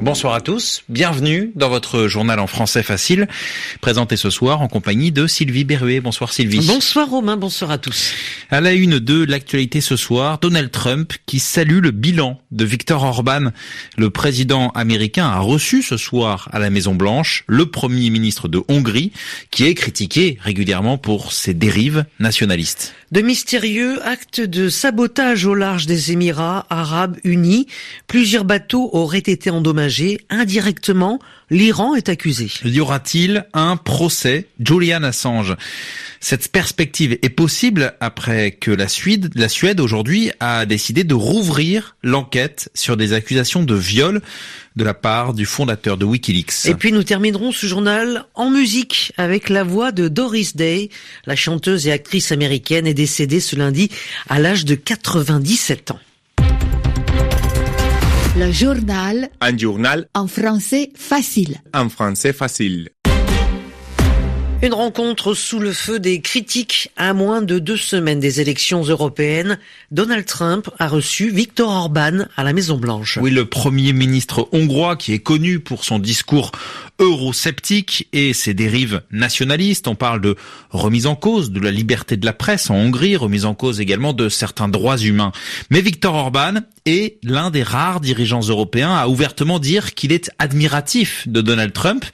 Bonsoir à tous, bienvenue dans votre journal en français facile, présenté ce soir en compagnie de Sylvie Berruet. Bonsoir Sylvie. Bonsoir Romain, bonsoir à tous. À la une de l'actualité ce soir, Donald Trump qui salue le bilan de Viktor Orban. Le président américain a reçu ce soir à la Maison Blanche le premier ministre de Hongrie qui est critiqué régulièrement pour ses dérives nationalistes. De mystérieux actes de sabotage au large des Émirats arabes unis. Plusieurs bateaux auraient été endommagés indirectement. L'Iran est accusé. Y aura-t-il un procès Julian Assange? Cette perspective est possible après que la Suède, la Suède aujourd'hui a décidé de rouvrir l'enquête sur des accusations de viol de la part du fondateur de Wikileaks. Et puis nous terminerons ce journal en musique avec la voix de Doris Day. La chanteuse et actrice américaine est décédée ce lundi à l'âge de 97 ans. Le journal Un journal en français facile. en français facile. Une rencontre sous le feu des critiques à moins de deux semaines des élections européennes. Donald Trump a reçu Viktor Orban à la Maison Blanche. Oui, le premier ministre hongrois qui est connu pour son discours eurosceptique et ses dérives nationalistes. On parle de remise en cause de la liberté de la presse en Hongrie, remise en cause également de certains droits humains. Mais Viktor Orban est l'un des rares dirigeants européens à ouvertement dire qu'il est admiratif de Donald Trump.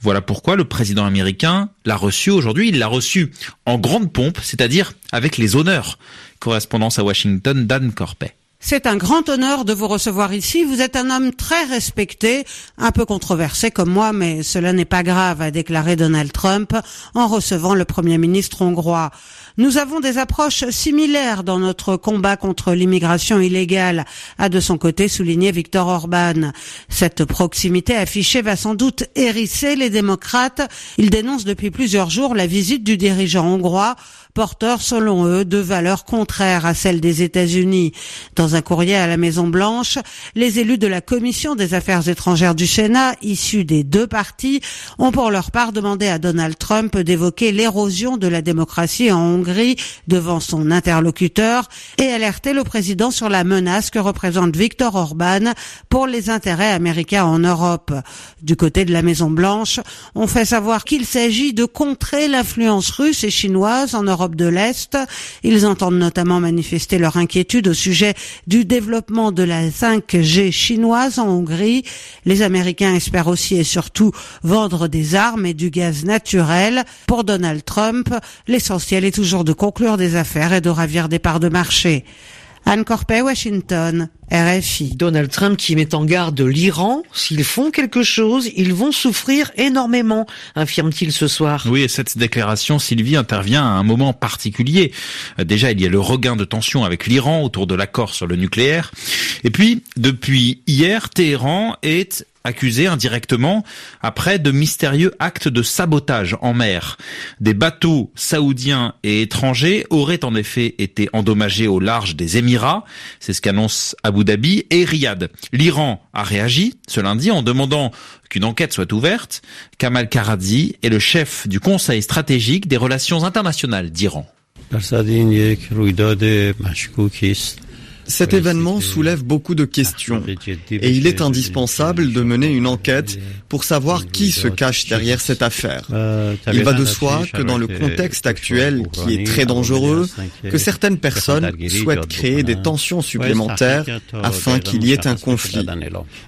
Voilà pourquoi le président américain l'a reçu aujourd'hui. Il l'a reçu en grande pompe, c'est-à-dire avec les honneurs. Correspondance à Washington, Dan Corpet. C'est un grand honneur de vous recevoir ici. Vous êtes un homme très respecté, un peu controversé comme moi, mais cela n'est pas grave, a déclaré Donald Trump en recevant le Premier ministre hongrois. Nous avons des approches similaires dans notre combat contre l'immigration illégale, a de son côté souligné Viktor Orban. Cette proximité affichée va sans doute hérisser les démocrates. Ils dénoncent depuis plusieurs jours la visite du dirigeant hongrois porteur, selon eux, de valeurs contraires à celles des États-Unis. Dans un courrier à la Maison Blanche, les élus de la Commission des Affaires étrangères du Sénat, issus des deux partis, ont pour leur part demandé à Donald Trump d'évoquer l'érosion de la démocratie en Hongrie devant son interlocuteur et alerter le président sur la menace que représente Viktor Orban pour les intérêts américains en Europe. Du côté de la Maison Blanche, on fait savoir qu'il s'agit de contrer l'influence russe et chinoise en Europe de l'Est. Ils entendent notamment manifester leur inquiétude au sujet du développement de la 5G chinoise en Hongrie. Les Américains espèrent aussi et surtout vendre des armes et du gaz naturel. Pour Donald Trump, l'essentiel est toujours de conclure des affaires et de ravir des parts de marché. Anne Corpet, Washington, RFI. Donald Trump qui met en garde l'Iran. S'ils font quelque chose, ils vont souffrir énormément, affirme-t-il ce soir. Oui, et cette déclaration, Sylvie, intervient à un moment particulier. Euh, Déjà, il y a le regain de tension avec l'Iran autour de l'accord sur le nucléaire. Et puis, depuis hier, Téhéran est accusé indirectement après de mystérieux actes de sabotage en mer. Des bateaux saoudiens et étrangers auraient en effet été endommagés au large des Émirats, c'est ce qu'annonce Abu Dhabi et Riyad. L'Iran a réagi ce lundi en demandant qu'une enquête soit ouverte. Kamal Karazi est le chef du Conseil stratégique des relations internationales d'Iran. Cet événement soulève beaucoup de questions et il est indispensable de mener une enquête pour savoir qui se cache derrière cette affaire. Il va de soi que dans le contexte actuel qui est très dangereux, que certaines personnes souhaitent créer des tensions supplémentaires afin qu'il y ait un conflit.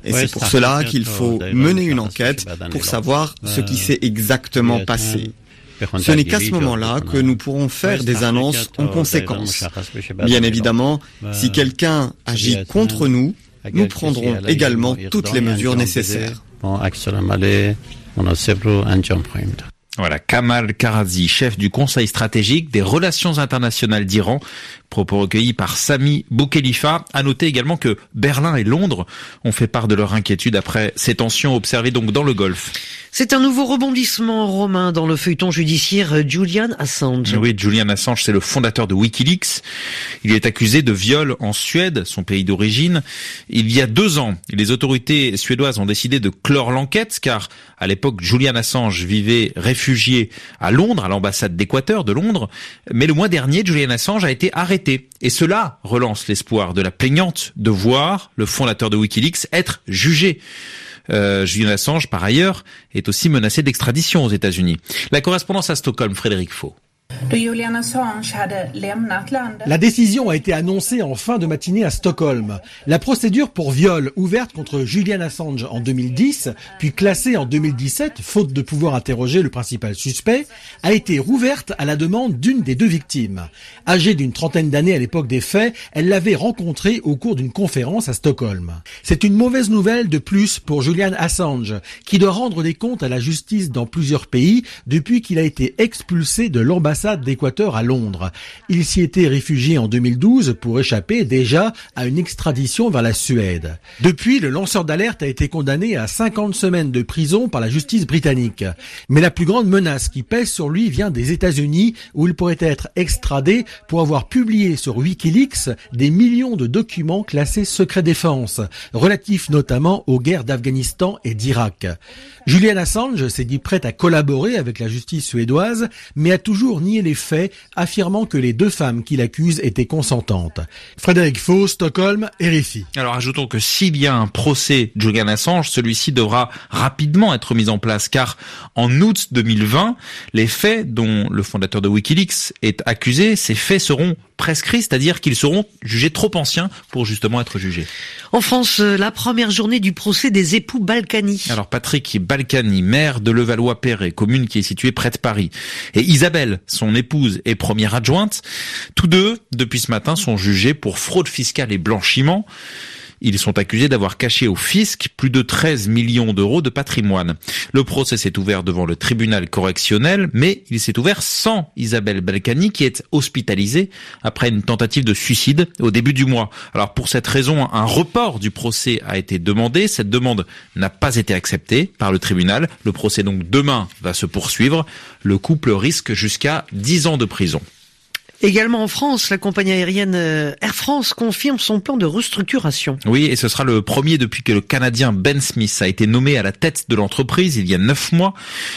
Et c'est pour cela qu'il faut mener une enquête pour savoir ce qui s'est exactement passé. Ce n'est qu'à ce moment-là que nous pourrons faire des annonces en conséquence. Bien évidemment, si quelqu'un agit contre nous, nous prendrons également toutes les mesures nécessaires. Voilà, Kamal Karazi, chef du Conseil stratégique des relations internationales d'Iran, propos recueillis par Sami Boukhelifa. À noter également que Berlin et Londres ont fait part de leur inquiétude après ces tensions observées donc dans le Golfe. C'est un nouveau rebondissement romain dans le feuilleton judiciaire Julian Assange. Oui, Julian Assange, c'est le fondateur de Wikileaks. Il est accusé de viol en Suède, son pays d'origine. Il y a deux ans, les autorités suédoises ont décidé de clore l'enquête car à l'époque, Julian Assange vivait réfugié à Londres, à l'ambassade d'Équateur de Londres. Mais le mois dernier, Julian Assange a été arrêté. Et cela relance l'espoir de la plaignante de voir le fondateur de Wikileaks être jugé. Euh, Julian Assange, par ailleurs, est aussi menacé d'extradition aux États-Unis. La correspondance à Stockholm, Frédéric Faux. La décision a été annoncée en fin de matinée à Stockholm. La procédure pour viol ouverte contre Julian Assange en 2010, puis classée en 2017, faute de pouvoir interroger le principal suspect, a été rouverte à la demande d'une des deux victimes. Âgée d'une trentaine d'années à l'époque des faits, elle l'avait rencontré au cours d'une conférence à Stockholm. C'est une mauvaise nouvelle de plus pour Julian Assange, qui doit rendre des comptes à la justice dans plusieurs pays depuis qu'il a été expulsé de l'ambassade d'Équateur à Londres. Il s'y était réfugié en 2012 pour échapper déjà à une extradition vers la Suède. Depuis, le lanceur d'alerte a été condamné à 50 semaines de prison par la justice britannique. Mais la plus grande menace qui pèse sur lui vient des États-Unis où il pourrait être extradé pour avoir publié sur Wikileaks des millions de documents classés secret défense, relatifs notamment aux guerres d'Afghanistan et d'Irak. Julian Assange s'est dit prêt à collaborer avec la justice suédoise, mais a toujours nié les faits, affirmant que les deux femmes qui l'accusent étaient consentantes. Frédéric Faux, Stockholm, RFI. Alors ajoutons que s'il y a un procès Julian Assange, celui-ci devra rapidement être mis en place, car en août 2020, les faits dont le fondateur de Wikileaks est accusé, ces faits seront prescrits, c'est-à-dire qu'ils seront jugés trop anciens pour justement être jugés. En France, euh, la première journée du procès des époux Balkany. Alors Patrick Balkany, maire de Levallois-Perret, commune qui est située près de Paris, et Isabelle, son épouse et première adjointe, tous deux, depuis ce matin, sont jugés pour fraude fiscale et blanchiment. Ils sont accusés d'avoir caché au fisc plus de 13 millions d'euros de patrimoine. Le procès s'est ouvert devant le tribunal correctionnel, mais il s'est ouvert sans Isabelle Balkany qui est hospitalisée après une tentative de suicide au début du mois. Alors pour cette raison, un report du procès a été demandé. Cette demande n'a pas été acceptée par le tribunal. Le procès donc demain va se poursuivre. Le couple risque jusqu'à 10 ans de prison. Également en France, la compagnie aérienne euh, Air France confirme son plan de restructuration. Oui, et ce sera le premier depuis que le Canadien Ben Smith a été nommé à la tête de l'entreprise il y a neuf mois.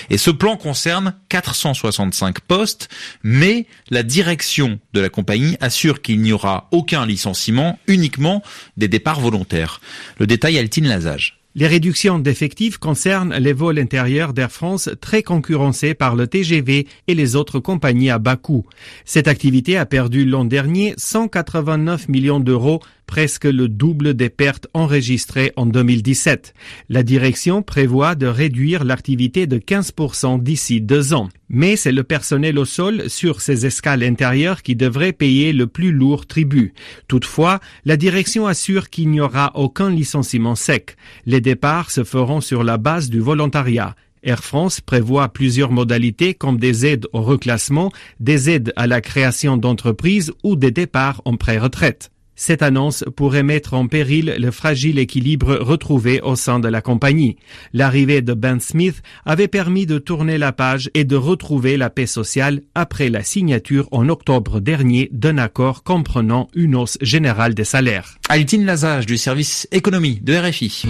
Et ce plan concerne 465 postes, mais la direction de la compagnie assure qu'il n'y aura aucun licenciement, uniquement des départs volontaires. Le détail, Altine Lazage. Les réductions d'effectifs concernent les vols intérieurs d'Air France très concurrencés par le TGV et les autres compagnies à bas coût. Cette activité a perdu l'an dernier 189 millions d'euros presque le double des pertes enregistrées en 2017. La direction prévoit de réduire l'activité de 15% d'ici deux ans. Mais c'est le personnel au sol sur ces escales intérieures qui devrait payer le plus lourd tribut. Toutefois, la direction assure qu'il n'y aura aucun licenciement sec. Les départs se feront sur la base du volontariat. Air France prévoit plusieurs modalités comme des aides au reclassement, des aides à la création d'entreprises ou des départs en pré-retraite. Cette annonce pourrait mettre en péril le fragile équilibre retrouvé au sein de la compagnie. L'arrivée de Ben Smith avait permis de tourner la page et de retrouver la paix sociale après la signature en octobre dernier d'un accord comprenant une hausse générale des salaires. Altine Lazage du service économie de RFI.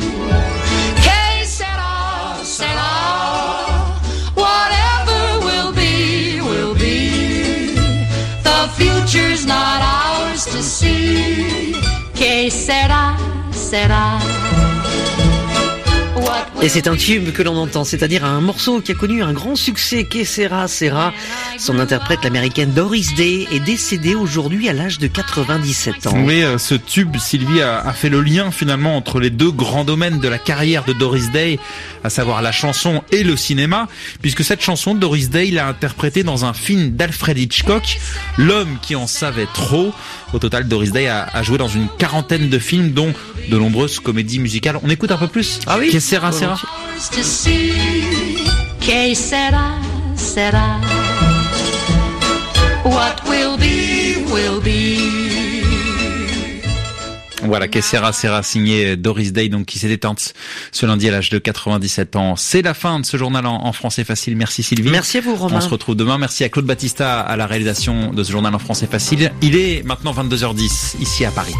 será, será. Et c'est un tube que l'on entend, c'est-à-dire un morceau qui a connu un grand succès, Que sera, sera. Son interprète, l'américaine Doris Day, est décédée aujourd'hui à l'âge de 97 ans. Oui, euh, ce tube, Sylvie, a, fait le lien finalement entre les deux grands domaines de la carrière de Doris Day, à savoir la chanson et le cinéma, puisque cette chanson, Doris Day l'a interprétée dans un film d'Alfred Hitchcock, L'homme qui en savait trop. Au total, Doris Day a, joué dans une quarantaine de films, dont de nombreuses comédies musicales. On écoute un peu plus Ah oui Que sera, sera What will be, will be. Voilà, que sera sera signé Doris Day, donc qui s'est éteinte ce lundi à l'âge de 97 ans. C'est la fin de ce journal en, français facile. Merci Sylvie. Merci à vous Romain. On se retrouve demain. Merci à Claude Battista à la réalisation de ce journal en français facile. Il est maintenant 22h10 ici à Paris.